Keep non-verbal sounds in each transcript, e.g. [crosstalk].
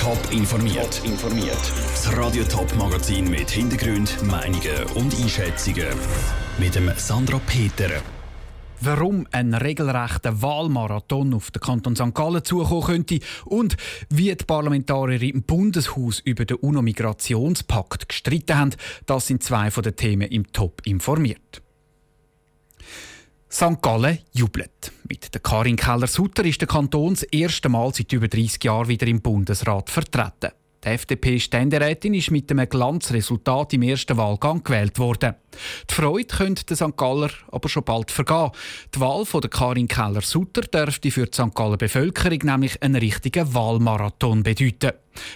Top informiert. informiert. Das Radio Top Magazin mit Hintergrund, Meinungen und Einschätzungen mit dem Sandra Peter. Warum ein regelrechter Wahlmarathon auf den Kanton St. Gallen zukommen könnte und wie die Parlamentarier im Bundeshaus über den UNO-Migrationspakt gestritten haben, das sind zwei von den Themen im Top informiert. St. Gallen jubelt. Mit der Karin Keller-Sutter ist der Kanton das erste Mal seit über 30 Jahren wieder im Bundesrat vertreten. Die FDP-Ständerätin ist mit einem Glanzresultat im ersten Wahlgang gewählt worden. Die Freude könnte der St. Galler aber schon bald vergehen. Die Wahl von der Karin Keller-Sutter dürfte für die St. Galler Bevölkerung nämlich einen richtigen Wahlmarathon bedeuten.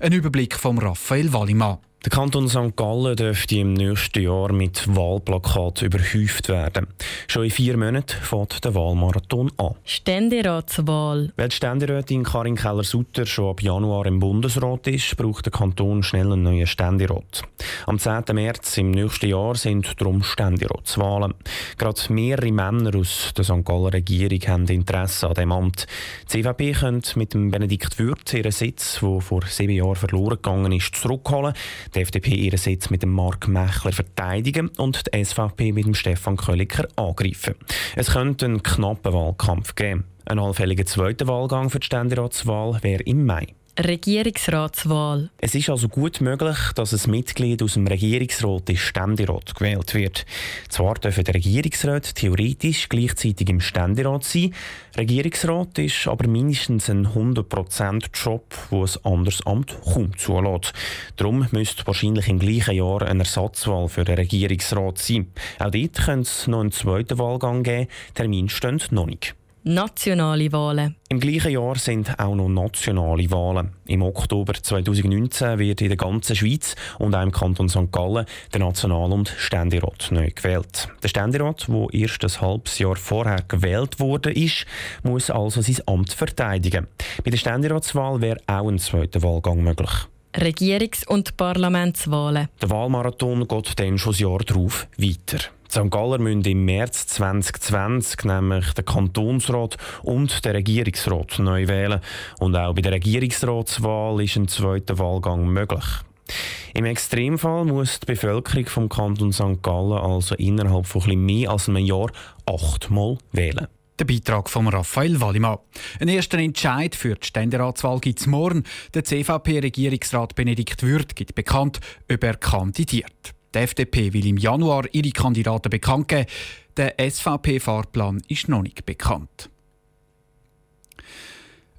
Ein Überblick von Raphael Wallimann. Der Kanton St. Gallen dürfte im nächsten Jahr mit Wahlplakaten überhäuft werden. Schon in vier Monaten fängt der Wahlmarathon an. Ständeratswahl. Weil die Ständerätin Karin Keller-Sutter schon ab Januar im Bundesrat ist, braucht der Kanton schnell einen neuen Ständerat. Am 10. März im nächsten Jahr sind darum Ständeratswahlen. Gerade mehrere Männer aus der St. Galler Regierung haben Interesse an dem Amt. Die CVP könnte mit dem Benedikt Würth ihren Sitz, der vor sieben Jahren verloren gegangen ist, zurückholen die FDP ihren Sitz mit dem Mark Mechler verteidigen und die SVP mit dem Stefan Kölliker angreifen. Es könnte einen knappen Wahlkampf geben. Ein allfälliger zweiter Wahlgang für die Ständeratswahl wäre im Mai. Regierungsratswahl. Es ist also gut möglich, dass ein Mitglied aus dem Regierungsrat ins Ständerat gewählt wird. Zwar dürfen die Regierungsräte theoretisch gleichzeitig im Ständerat sein, Regierungsrat ist aber mindestens ein 100% Job, wo ein anderes Amt kaum zulässt. Darum müsste wahrscheinlich im gleichen Jahr eine Ersatzwahl für den Regierungsrat sein. Auch dort könnte es noch einen zweiten Wahlgang geben, Termin steht noch nicht. Nationale Wahlen. Im gleichen Jahr sind auch noch nationale Wahlen. Im Oktober 2019 wird in der ganzen Schweiz und auch im Kanton St. Gallen der National- und Ständerat neu gewählt. Der Ständerat, der erst ein halbes Jahr vorher gewählt wurde, ist, muss also sein Amt verteidigen. Bei der Ständeratswahl wäre auch ein zweiter Wahlgang möglich. Regierungs- und Parlamentswahlen. Der Wahlmarathon geht dann schon das Jahr darauf weiter. St. Galler müssen im März 2020 nämlich den Kantonsrat und den Regierungsrat neu wählen. Und auch bei der Regierungsratswahl ist ein zweiter Wahlgang möglich. Im Extremfall muss die Bevölkerung vom Kanton St. Gallen also innerhalb von etwas mehr als einem Jahr achtmal wählen. Der Beitrag von Raphael Wallimann. Ein erster Entscheid für die Ständeratswahl gibt es morgen. Der CVP-Regierungsrat Benedikt Würth gibt bekannt, ob er kandidiert. Die FDP will im Januar ihre Kandidaten bekannt geben. Der SVP-Fahrplan ist noch nicht bekannt.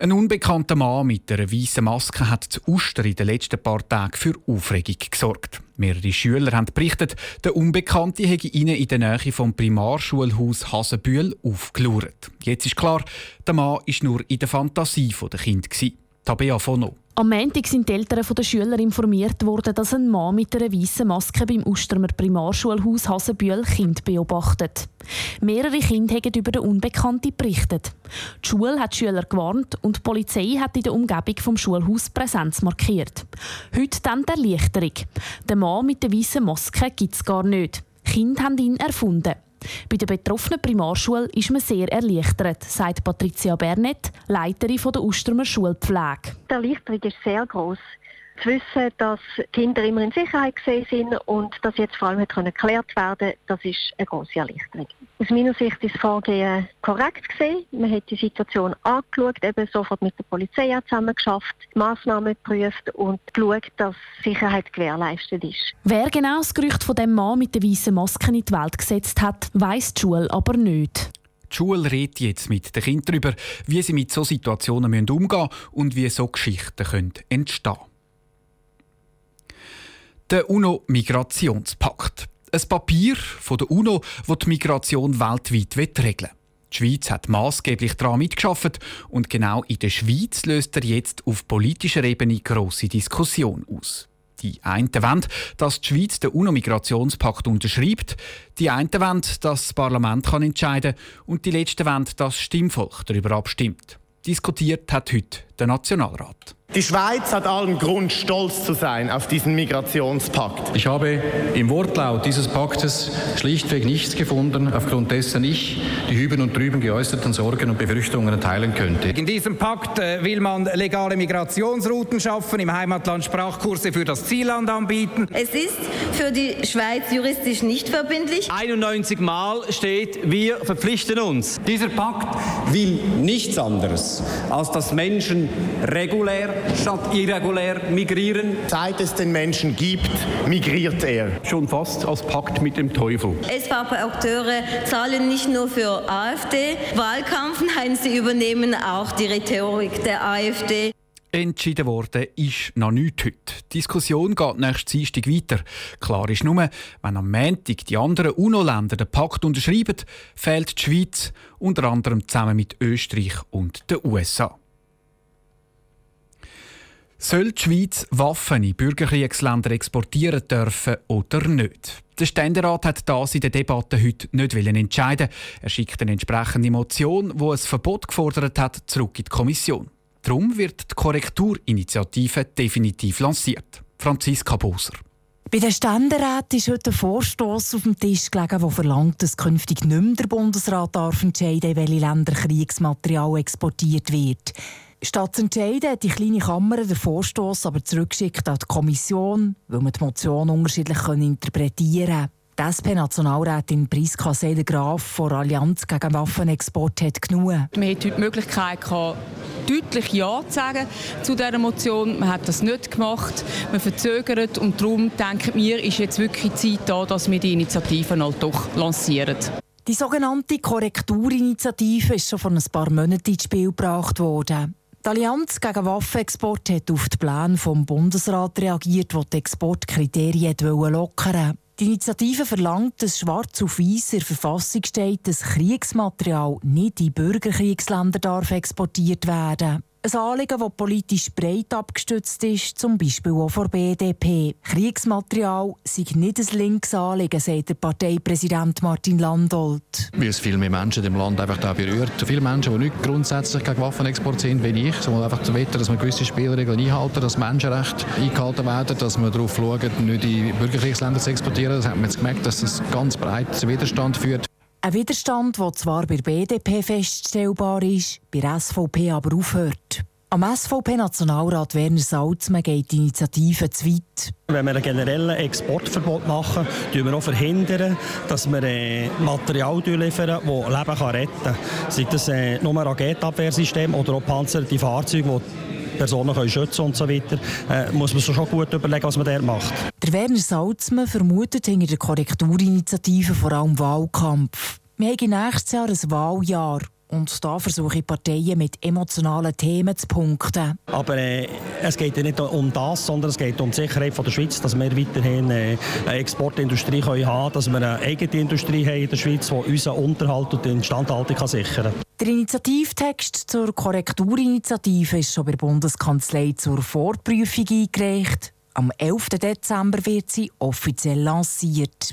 Ein unbekannter Mann mit einer weißen Maske hat zu Uster in den letzten paar Tagen für Aufregung gesorgt. Mehrere Schüler haben berichtet, der Unbekannte hätte ihnen in der Nähe vom Primarschulhaus Hasenbühl aufgelauert. Jetzt ist klar, der Mann war nur in der Fantasie der Kinder. Tabea Fono. Am Montag sind die Eltern der Schüler informiert worden, dass ein Mann mit einer weißen Maske beim Ustermer Primarschulhaus Hasenbühl Kind beobachtet. Mehrere Kinder haben über den Unbekannten berichtet. Die Schule hat die Schüler gewarnt und die Polizei hat in der Umgebung vom Schulhaus Präsenz markiert. Heute dann die Erleichterung. Den Mann mit der weißen Maske gibt es gar nicht. Die Kinder haben ihn erfunden. Bei der betroffenen Primarschule ist man sehr erleichtert, sagt Patricia Bernet, Leiterin der Ustermer Schulpflege. Die Erleichterung ist sehr groß zu wissen, dass Kinder immer in Sicherheit gesehen sind und dass jetzt vor allem geklärt werden das ist eine große Erleichterung. Aus meiner Sicht ist das Vorgehen korrekt gesehen. Man hat die Situation angeschaut, eben sofort mit der Polizei zusammen geschafft, Massnahmen geprüft und geschaut, dass Sicherheit gewährleistet ist. Wer genau das Gerücht von dem Mann mit der weißen Maske in die Welt gesetzt hat, weiß die Schule aber nicht. Die Schule redet jetzt mit den Kindern darüber, wie sie mit solchen Situationen umgehen müssen und wie so Geschichten entstehen können. Der UNO-Migrationspakt. Ein Papier von der UNO, das die Migration weltweit regeln will. Die Schweiz hat maßgeblich daran mitgeschafft und genau in der Schweiz löst er jetzt auf politischer Ebene grosse Diskussion aus. Die einen wollen, dass die Schweiz den UNO-Migrationspakt unterschreibt, die einen wollen, dass das Parlament kann entscheiden kann und die letzten wollen, dass das Stimmvolk darüber abstimmt. Diskutiert hat heute der Nationalrat. Die Schweiz hat allen Grund, stolz zu sein auf diesen Migrationspakt. Ich habe im Wortlaut dieses Paktes schlichtweg nichts gefunden, aufgrund dessen ich die hüben und drüben geäußerten Sorgen und Befürchtungen teilen könnte. In diesem Pakt äh, will man legale Migrationsrouten schaffen, im Heimatland Sprachkurse für das Zielland anbieten. Es ist für die Schweiz juristisch nicht verbindlich. 91 Mal steht, wir verpflichten uns. Dieser Pakt will nichts anderes, als dass Menschen regulär statt irregulär migrieren. Seit es den Menschen gibt, migriert er. Schon fast als Pakt mit dem Teufel. SVP-Akteure zahlen nicht nur für AfD-Wahlkampf, [laughs] nein, sie übernehmen auch die Rhetorik der AfD. Entschieden worden ist noch nichts heute. Die Diskussion geht nächsten Dienstag weiter. Klar ist nur, wenn am Montag die anderen UNO-Länder den Pakt unterschreiben, fehlt die Schweiz, unter anderem zusammen mit Österreich und den USA. Soll die Schweiz Waffen in Bürgerkriegsländer exportieren dürfen oder nicht? Der Ständerat hat das in der Debatte heute nicht entscheiden. Er schickt eine entsprechende Motion, wo ein Verbot gefordert hat, zurück in die Kommission. Darum wird die Korrekturinitiative definitiv lanciert. Franziska Boser. Bei den Ständeräten ist heute ein Vorstoß auf dem Tisch gelegen, der verlangt, dass künftig nicht mehr der Bundesrat darf entscheiden, in welche Länder Kriegsmaterial exportiert wird. Statt zu entscheiden, hat die kleine Kammer den Vorstoß aber zurückgeschickt an die Kommission, weil man die Motion unterschiedlich interpretieren kann. Die SP-Nationalrätin Priska Seiler-Graf von Allianz gegen Waffenexport hat genug. Wir hatten heute die Möglichkeit, deutlich Ja zu sagen zu dieser Motion. Man hat das nicht gemacht. Man verzögert und darum denken wir, ist jetzt wirklich Zeit da, dass wir die Initiative halt doch lancieren. Die sogenannte Korrekturinitiative ist schon vor ein paar Monaten ins Spiel gebracht worden. Die Allianz gegen Waffenexport hat auf die Pläne vom Bundesrat reagiert, der die Exportkriterien lockern. Die Initiative verlangt, dass schwarz auf weiß in der Verfassung steht, dass Kriegsmaterial nicht in Bürgerkriegsländer darf exportiert werden ein Anliegen, das politisch breit abgestützt ist, zum Beispiel auch vor BDP. Kriegsmaterial sei nicht ein linkes Anliegen, sagt der Parteipräsident Martin Landolt. Weil es viel mehr Menschen im Land einfach da berührt. Viele Menschen, die nicht grundsätzlich gegen Waffenexport sind, wie ich, sondern einfach zu wetten, dass man gewisse Spielregeln einhalten, dass Menschenrechte eingehalten werden, dass man darauf schaut, nicht in Bürgerkriegsländer zu exportieren. Das hat man jetzt gemerkt, dass das ganz breit zu Widerstand führt. Ein Widerstand, der zwar bei BDP feststellbar ist, bei SVP aber aufhört. Am SVP-Nationalrat Werner Salzmann geht die Initiative zu weit. Wenn wir ein generelles Exportverbot machen, verhindern wir auch verhindern, dass wir äh, Material liefern, das Leben retten kann. Sei das äh, nur Raketenabwehrsystem oder auch panzerte Fahrzeuge, Personen können schützen und so weiter, äh, muss man sich schon gut überlegen, was man da macht. Der Werner Salzmann vermutet hinter der Korrekturinitiative vor allem Wahlkampf. Wir haben nächstes Jahr ein Wahljahr. Und da versuche ich Parteien mit emotionalen Themen zu punkten. Aber äh, es geht ja nicht um das, sondern es geht um die Sicherheit von der Schweiz, dass wir weiterhin äh, eine Exportindustrie können haben dass wir eine eigene Industrie haben in der Schweiz, die unseren Unterhalt und die Instandhaltung kann sichern kann. Der Initiativtext zur Korrekturinitiative ist schon bei der Bundeskanzlei zur Vorprüfung eingereicht. Am 11. Dezember wird sie offiziell lanciert.